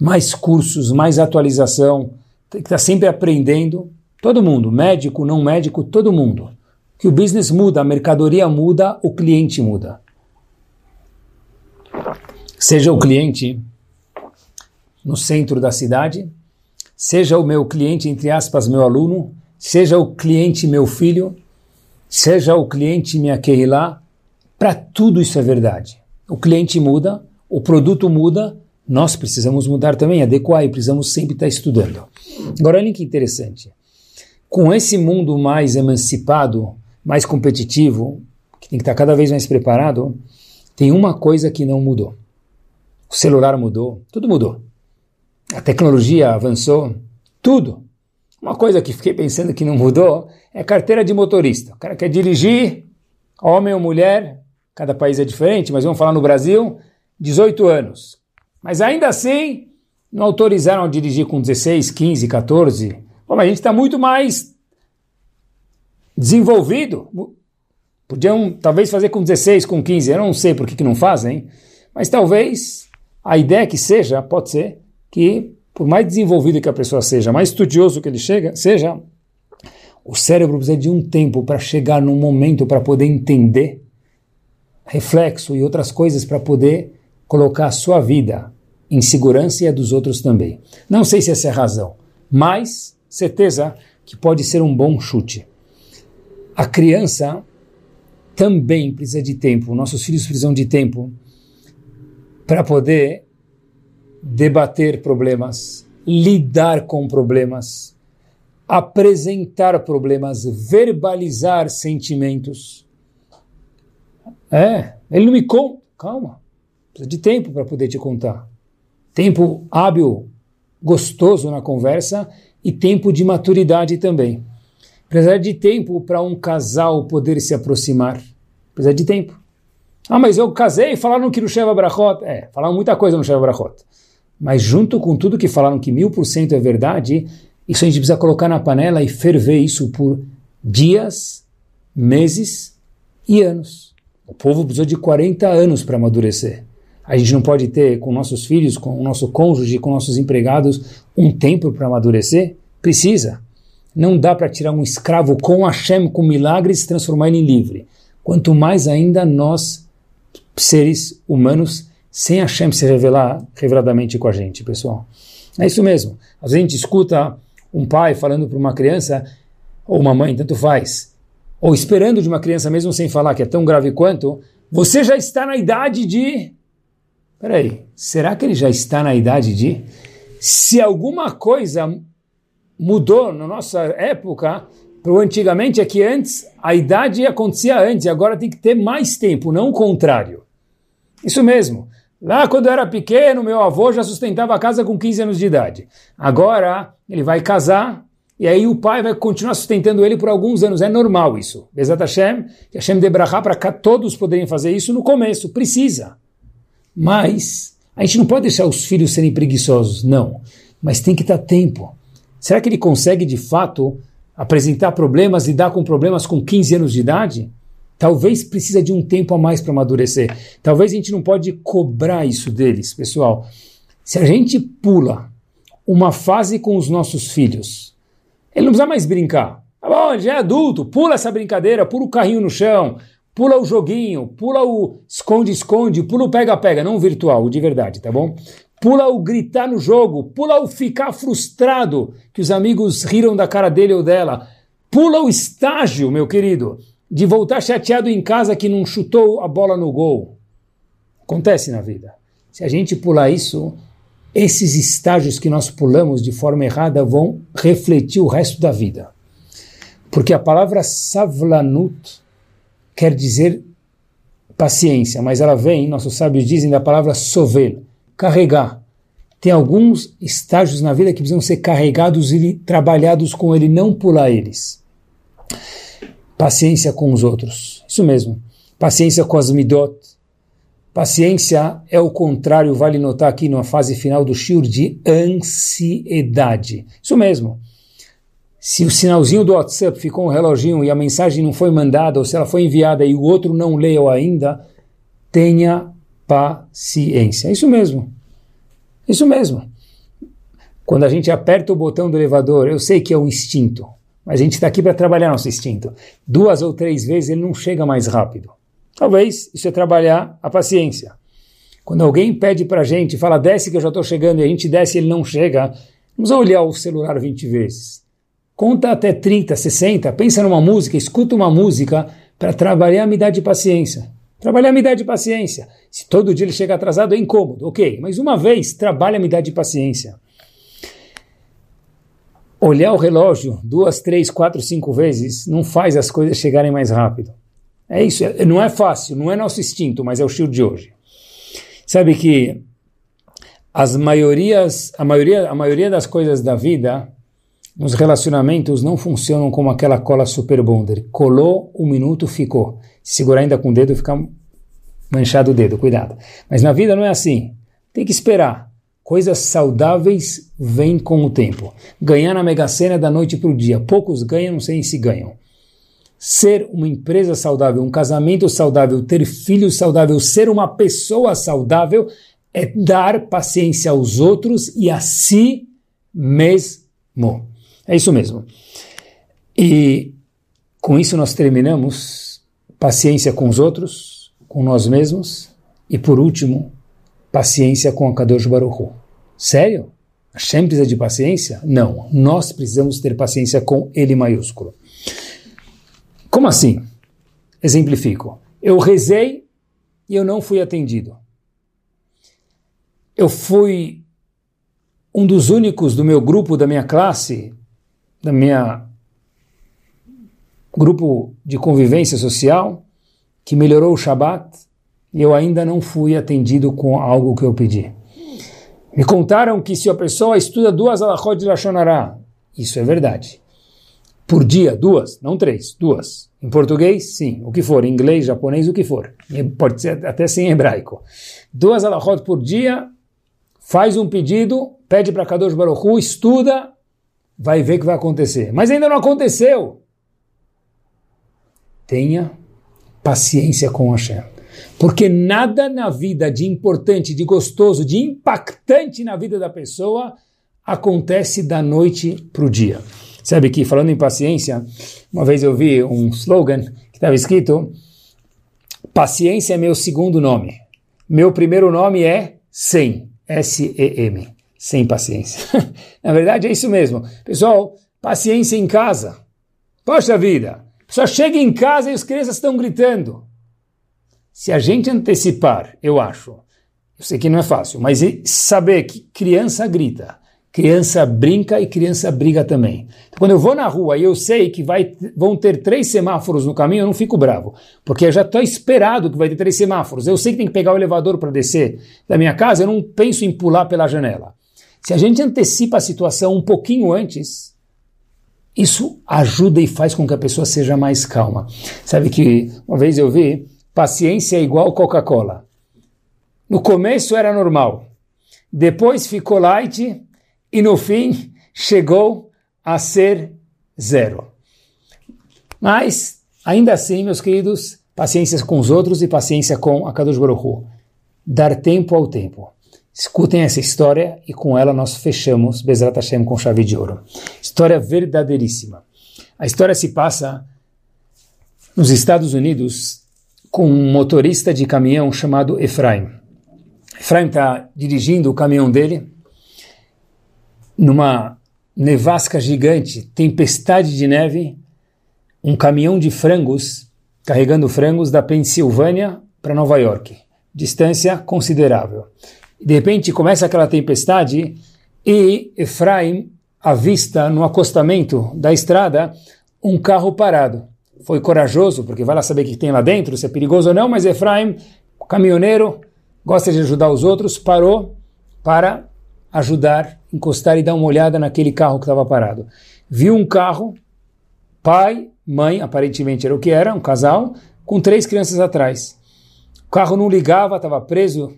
Mais cursos, mais atualização. Tem que estar tá sempre aprendendo. Todo mundo, médico, não médico, todo mundo. Que o business muda, a mercadoria muda, o cliente muda. Seja o cliente no centro da cidade, seja o meu cliente, entre aspas, meu aluno, seja o cliente meu filho, seja o cliente minha lá, para tudo isso é verdade. O cliente muda, o produto muda, nós precisamos mudar também, adequar e precisamos sempre estar estudando. Agora, olha que interessante. Com esse mundo mais emancipado, mais competitivo, que tem que estar cada vez mais preparado, tem uma coisa que não mudou. O celular mudou, tudo mudou. A tecnologia avançou, tudo. Uma coisa que fiquei pensando que não mudou é carteira de motorista. O cara quer dirigir, homem ou mulher, cada país é diferente, mas vamos falar no Brasil, 18 anos. Mas ainda assim, não autorizaram a dirigir com 16, 15, 14. Bom, mas a gente está muito mais desenvolvido. Podiam talvez fazer com 16, com 15, eu não sei por que, que não fazem, mas talvez a ideia que seja, pode ser, que por mais desenvolvido que a pessoa seja, mais estudioso que ele chega, seja, o cérebro precisa de um tempo para chegar num momento para poder entender reflexo e outras coisas para poder colocar a sua vida em segurança e a dos outros também. Não sei se essa é a razão, mas certeza que pode ser um bom chute. A criança também precisa de tempo, nossos filhos precisam de tempo para poder debater problemas, lidar com problemas, apresentar problemas, verbalizar sentimentos. É, ele não me conta. Calma, precisa de tempo para poder te contar. Tempo hábil, gostoso na conversa e tempo de maturidade também. Precisa de tempo para um casal poder se aproximar. Precisa de tempo. Ah, mas eu casei e falaram que no Sheva Brachot. É, falaram muita coisa no Sheva Brachot. Mas junto com tudo que falaram que mil por cento é verdade, isso a gente precisa colocar na panela e ferver isso por dias, meses e anos. O povo precisou de 40 anos para amadurecer. A gente não pode ter com nossos filhos, com o nosso cônjuge, com nossos empregados, um tempo para amadurecer? Precisa. Não dá para tirar um escravo com Hashem, com milagres, e transformar ele em livre. Quanto mais ainda nós, seres humanos, sem Hashem se revelar reveladamente com a gente, pessoal. É isso mesmo. Às vezes a gente escuta um pai falando para uma criança, ou uma mãe, tanto faz, ou esperando de uma criança mesmo sem falar, que é tão grave quanto, você já está na idade de... Peraí, será que ele já está na idade de... Se alguma coisa mudou na nossa época, para antigamente é que antes a idade acontecia antes agora tem que ter mais tempo, não o contrário. Isso mesmo. Lá quando eu era pequeno, meu avô já sustentava a casa com 15 anos de idade. Agora ele vai casar e aí o pai vai continuar sustentando ele por alguns anos. É normal isso. Bezat Hashem, Hashem debrahá para todos poderem fazer isso no começo. Precisa. Mas a gente não pode deixar os filhos serem preguiçosos, não. Mas tem que dar tempo. Será que ele consegue de fato apresentar problemas, lidar com problemas com 15 anos de idade? Talvez precisa de um tempo a mais para amadurecer. Talvez a gente não pode cobrar isso deles, pessoal. Se a gente pula uma fase com os nossos filhos, ele não precisa mais brincar. Tá bom, já é adulto, pula essa brincadeira, pula o carrinho no chão, pula o joguinho, pula o esconde-esconde, pula o pega-pega, não o virtual, o de verdade, tá bom? Pula o gritar no jogo, pula o ficar frustrado que os amigos riram da cara dele ou dela. Pula o estágio, meu querido de voltar chateado em casa que não chutou a bola no gol. Acontece na vida. Se a gente pular isso, esses estágios que nós pulamos de forma errada vão refletir o resto da vida. Porque a palavra savlanut quer dizer paciência, mas ela vem, nossos sábios dizem, da palavra sovel, carregar. Tem alguns estágios na vida que precisam ser carregados e trabalhados com ele, não pular eles paciência com os outros. Isso mesmo. Paciência com as midot. Paciência é o contrário, vale notar aqui na fase final do shiur, de ansiedade. Isso mesmo. Se o sinalzinho do WhatsApp ficou um reloginho e a mensagem não foi mandada, ou se ela foi enviada e o outro não leu ainda, tenha paciência. Isso mesmo. Isso mesmo. Quando a gente aperta o botão do elevador, eu sei que é um instinto. Mas a gente está aqui para trabalhar nosso instinto. Duas ou três vezes ele não chega mais rápido. Talvez isso é trabalhar a paciência. Quando alguém pede para a gente, fala desce que eu já estou chegando, e a gente desce e ele não chega, vamos olhar o celular 20 vezes. Conta até 30, 60, pensa numa música, escuta uma música para trabalhar a me dar de paciência. Trabalhar a me dar de paciência. Se todo dia ele chega atrasado é incômodo, ok, mas uma vez trabalha a me dar de paciência olhar o relógio duas, três, quatro, cinco vezes não faz as coisas chegarem mais rápido. É isso, é, não é fácil, não é nosso instinto, mas é o estilo de hoje. Sabe que as maiorias, a maioria, a maioria das coisas da vida, nos relacionamentos não funcionam como aquela cola super bonder. Colou um minuto, ficou. Se segurar ainda com o dedo, fica manchado o dedo, cuidado. Mas na vida não é assim. Tem que esperar. Coisas saudáveis vêm com o tempo. Ganhar na Mega Sena da noite para o dia. Poucos ganham, não sei se ganham. Ser uma empresa saudável, um casamento saudável, ter filhos saudáveis, ser uma pessoa saudável é dar paciência aos outros e a si mesmo. É isso mesmo. E com isso nós terminamos paciência com os outros, com nós mesmos e por último, paciência com a Kadosh Baruch Hu. Sério? Hashem precisa de paciência? Não. Nós precisamos ter paciência com ele maiúsculo. Como assim? Exemplifico. Eu rezei e eu não fui atendido. Eu fui um dos únicos do meu grupo, da minha classe, da minha grupo de convivência social, que melhorou o Shabat e eu ainda não fui atendido com algo que eu pedi. Me contaram que se a pessoa estuda duas alachot de Lashonará, isso é verdade. Por dia, duas, não três, duas. Em português, sim, o que for, em inglês, japonês, o que for. Pode ser até sem hebraico. Duas alachot por dia, faz um pedido, pede para Kadosh Baruch Hu, estuda, vai ver o que vai acontecer. Mas ainda não aconteceu. Tenha paciência com Hashem. Porque nada na vida de importante, de gostoso, de impactante na vida da pessoa acontece da noite para o dia. Sabe que, falando em paciência, uma vez eu vi um slogan que estava escrito: Paciência é meu segundo nome. Meu primeiro nome é Sem, S-E-M, sem paciência. na verdade é isso mesmo. Pessoal, paciência em casa. Poxa vida, só chega em casa e as crianças estão gritando. Se a gente antecipar, eu acho, eu sei que não é fácil, mas saber que criança grita, criança brinca e criança briga também. Então, quando eu vou na rua e eu sei que vai, vão ter três semáforos no caminho, eu não fico bravo, porque eu já estou esperado que vai ter três semáforos. Eu sei que tem que pegar o elevador para descer da minha casa, eu não penso em pular pela janela. Se a gente antecipa a situação um pouquinho antes, isso ajuda e faz com que a pessoa seja mais calma. Sabe que uma vez eu vi, paciência é igual Coca-Cola. No começo era normal, depois ficou light e no fim chegou a ser zero. Mas, ainda assim, meus queridos, paciência com os outros e paciência com a Kadosh Baruch Hu. Dar tempo ao tempo. Escutem essa história e com ela nós fechamos Bezrat Hashem com chave de ouro. História verdadeiríssima. A história se passa nos Estados Unidos com um motorista de caminhão chamado Efraim. Efraim está dirigindo o caminhão dele numa nevasca gigante, tempestade de neve, um caminhão de frangos carregando frangos da Pensilvânia para Nova York, distância considerável. De repente começa aquela tempestade e Efraim avista no acostamento da estrada um carro parado. Foi corajoso, porque vai lá saber o que tem lá dentro, se é perigoso ou não, mas Efraim, caminhoneiro, gosta de ajudar os outros, parou para ajudar, encostar e dar uma olhada naquele carro que estava parado. Viu um carro, pai, mãe, aparentemente era o que era, um casal, com três crianças atrás. O carro não ligava, estava preso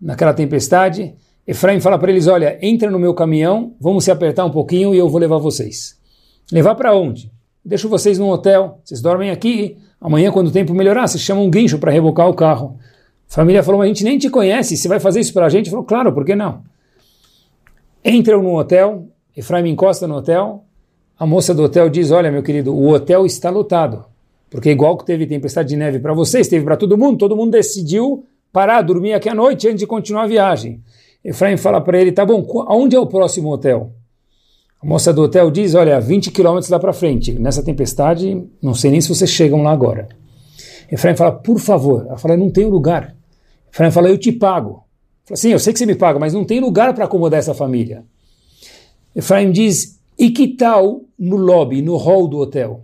naquela tempestade. Efraim fala para eles: Olha, entra no meu caminhão, vamos se apertar um pouquinho e eu vou levar vocês. Levar para onde? Deixo vocês num hotel, vocês dormem aqui. Amanhã, quando o tempo melhorar, vocês chamam um guincho para rebocar o carro. A família falou: Mas a gente nem te conhece, você vai fazer isso para a gente? Falou: Claro, por que não? Entram no hotel, Efraim encosta no hotel, a moça do hotel diz, olha meu querido, o hotel está lotado, porque igual que teve tempestade de neve para vocês, teve para todo mundo, todo mundo decidiu parar, dormir aqui à noite antes de continuar a viagem. Efraim fala para ele, tá bom, aonde é o próximo hotel? A moça do hotel diz, olha, 20 quilômetros lá para frente, nessa tempestade, não sei nem se vocês chegam lá agora. Efraim fala, por favor, ela fala, não tenho lugar. Efraim fala, eu te pago. Fala assim, eu sei que você me paga, mas não tem lugar para acomodar essa família. Efraim diz, e que tal no lobby, no hall do hotel?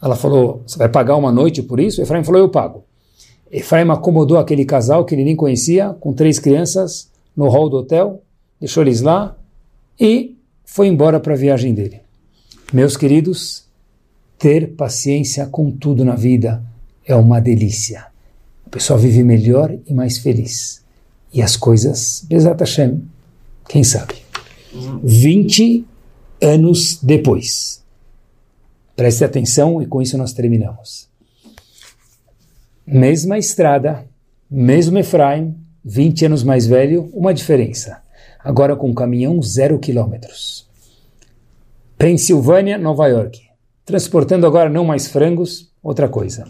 Ela falou, você vai pagar uma noite por isso? Efraim falou, eu pago. Efraim acomodou aquele casal que ele nem conhecia, com três crianças, no hall do hotel, deixou eles lá e foi embora para a viagem dele. Meus queridos, ter paciência com tudo na vida é uma delícia pessoa vive melhor e mais feliz. E as coisas, Bezat Hashem, quem sabe? 20 anos depois. Preste atenção e com isso nós terminamos. Mesma estrada, mesmo Efraim, 20 anos mais velho, uma diferença. Agora com caminhão zero quilômetros. Pensilvânia, Nova York. Transportando agora não mais frangos, outra coisa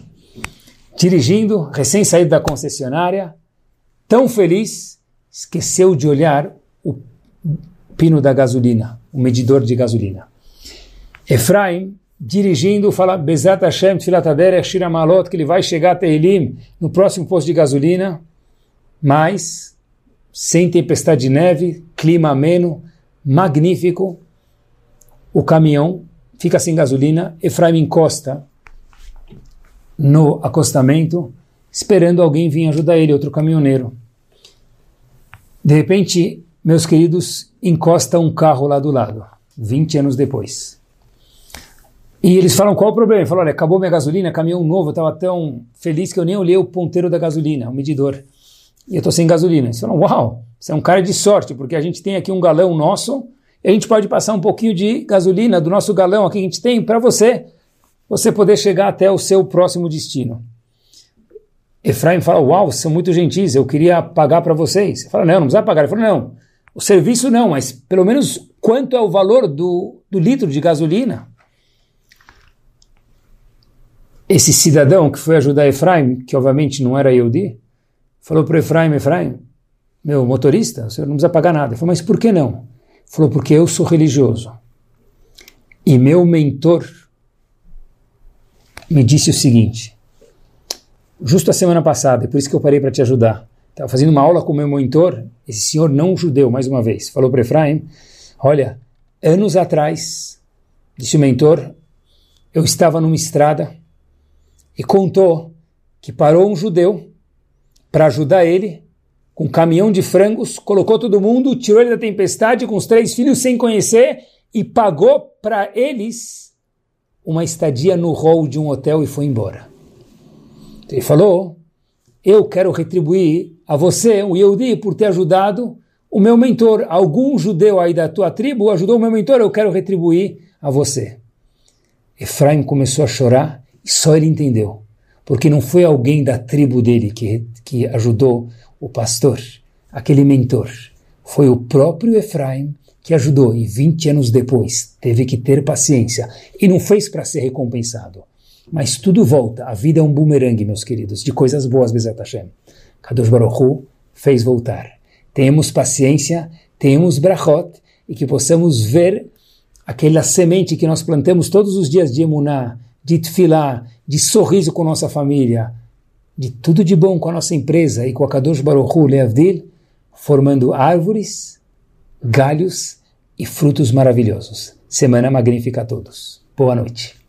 dirigindo, recém saído da concessionária, tão feliz, esqueceu de olhar o pino da gasolina, o medidor de gasolina. Efraim, dirigindo, fala Bezat Hashem, Tfilat Shira Malot, que ele vai chegar até Elim no próximo posto de gasolina, mas sem tempestade de neve, clima ameno, magnífico, o caminhão fica sem gasolina, Efraim encosta no acostamento, esperando alguém vir ajudar ele, outro caminhoneiro. De repente, meus queridos, encosta um carro lá do lado, 20 anos depois. E eles falam, qual o problema? Falou, olha, acabou minha gasolina, caminhão novo, eu estava tão feliz que eu nem olhei o ponteiro da gasolina, o medidor. E eu estou sem gasolina. Eles falam, uau, você é um cara de sorte, porque a gente tem aqui um galão nosso, e a gente pode passar um pouquinho de gasolina do nosso galão aqui que a gente tem para você você poder chegar até o seu próximo destino. Efraim fala, uau, são muito gentis, eu queria pagar para vocês. Ele fala, não, não precisa pagar. Ele fala, não, o serviço não, mas pelo menos quanto é o valor do, do litro de gasolina? Esse cidadão que foi ajudar Efraim, que obviamente não era Yehudi, falou para Efraim, Efraim, meu motorista, você não precisa pagar nada. Ele falou, mas por que não? Falou, porque eu sou religioso. E meu mentor, me disse o seguinte, justo a semana passada, e por isso que eu parei para te ajudar. estava fazendo uma aula com o meu mentor, esse senhor não judeu, mais uma vez, falou para Efraim, olha, anos atrás, disse o mentor, eu estava numa estrada e contou que parou um judeu para ajudar ele com um caminhão de frangos, colocou todo mundo, tirou ele da tempestade com os três filhos sem conhecer e pagou para eles uma estadia no hall de um hotel e foi embora. Ele falou: Eu quero retribuir a você, o Yehudi, por ter ajudado o meu mentor. Algum judeu aí da tua tribo ajudou o meu mentor, eu quero retribuir a você. Efraim começou a chorar e só ele entendeu. Porque não foi alguém da tribo dele que, que ajudou o pastor, aquele mentor. Foi o próprio Efraim que ajudou e 20 anos depois teve que ter paciência e não fez para ser recompensado. Mas tudo volta, a vida é um bumerangue, meus queridos, de coisas boas, Bezat Hashem. Kadosh Baruch Hu fez voltar. Tenhamos paciência, tenhamos brachot e que possamos ver aquela semente que nós plantamos todos os dias de emuná, de tefilá, de sorriso com nossa família, de tudo de bom com a nossa empresa e com a Kadosh Baruch Hu Leavdil, formando árvores, galhos e frutos maravilhosos. Semana magnífica a todos. Boa noite.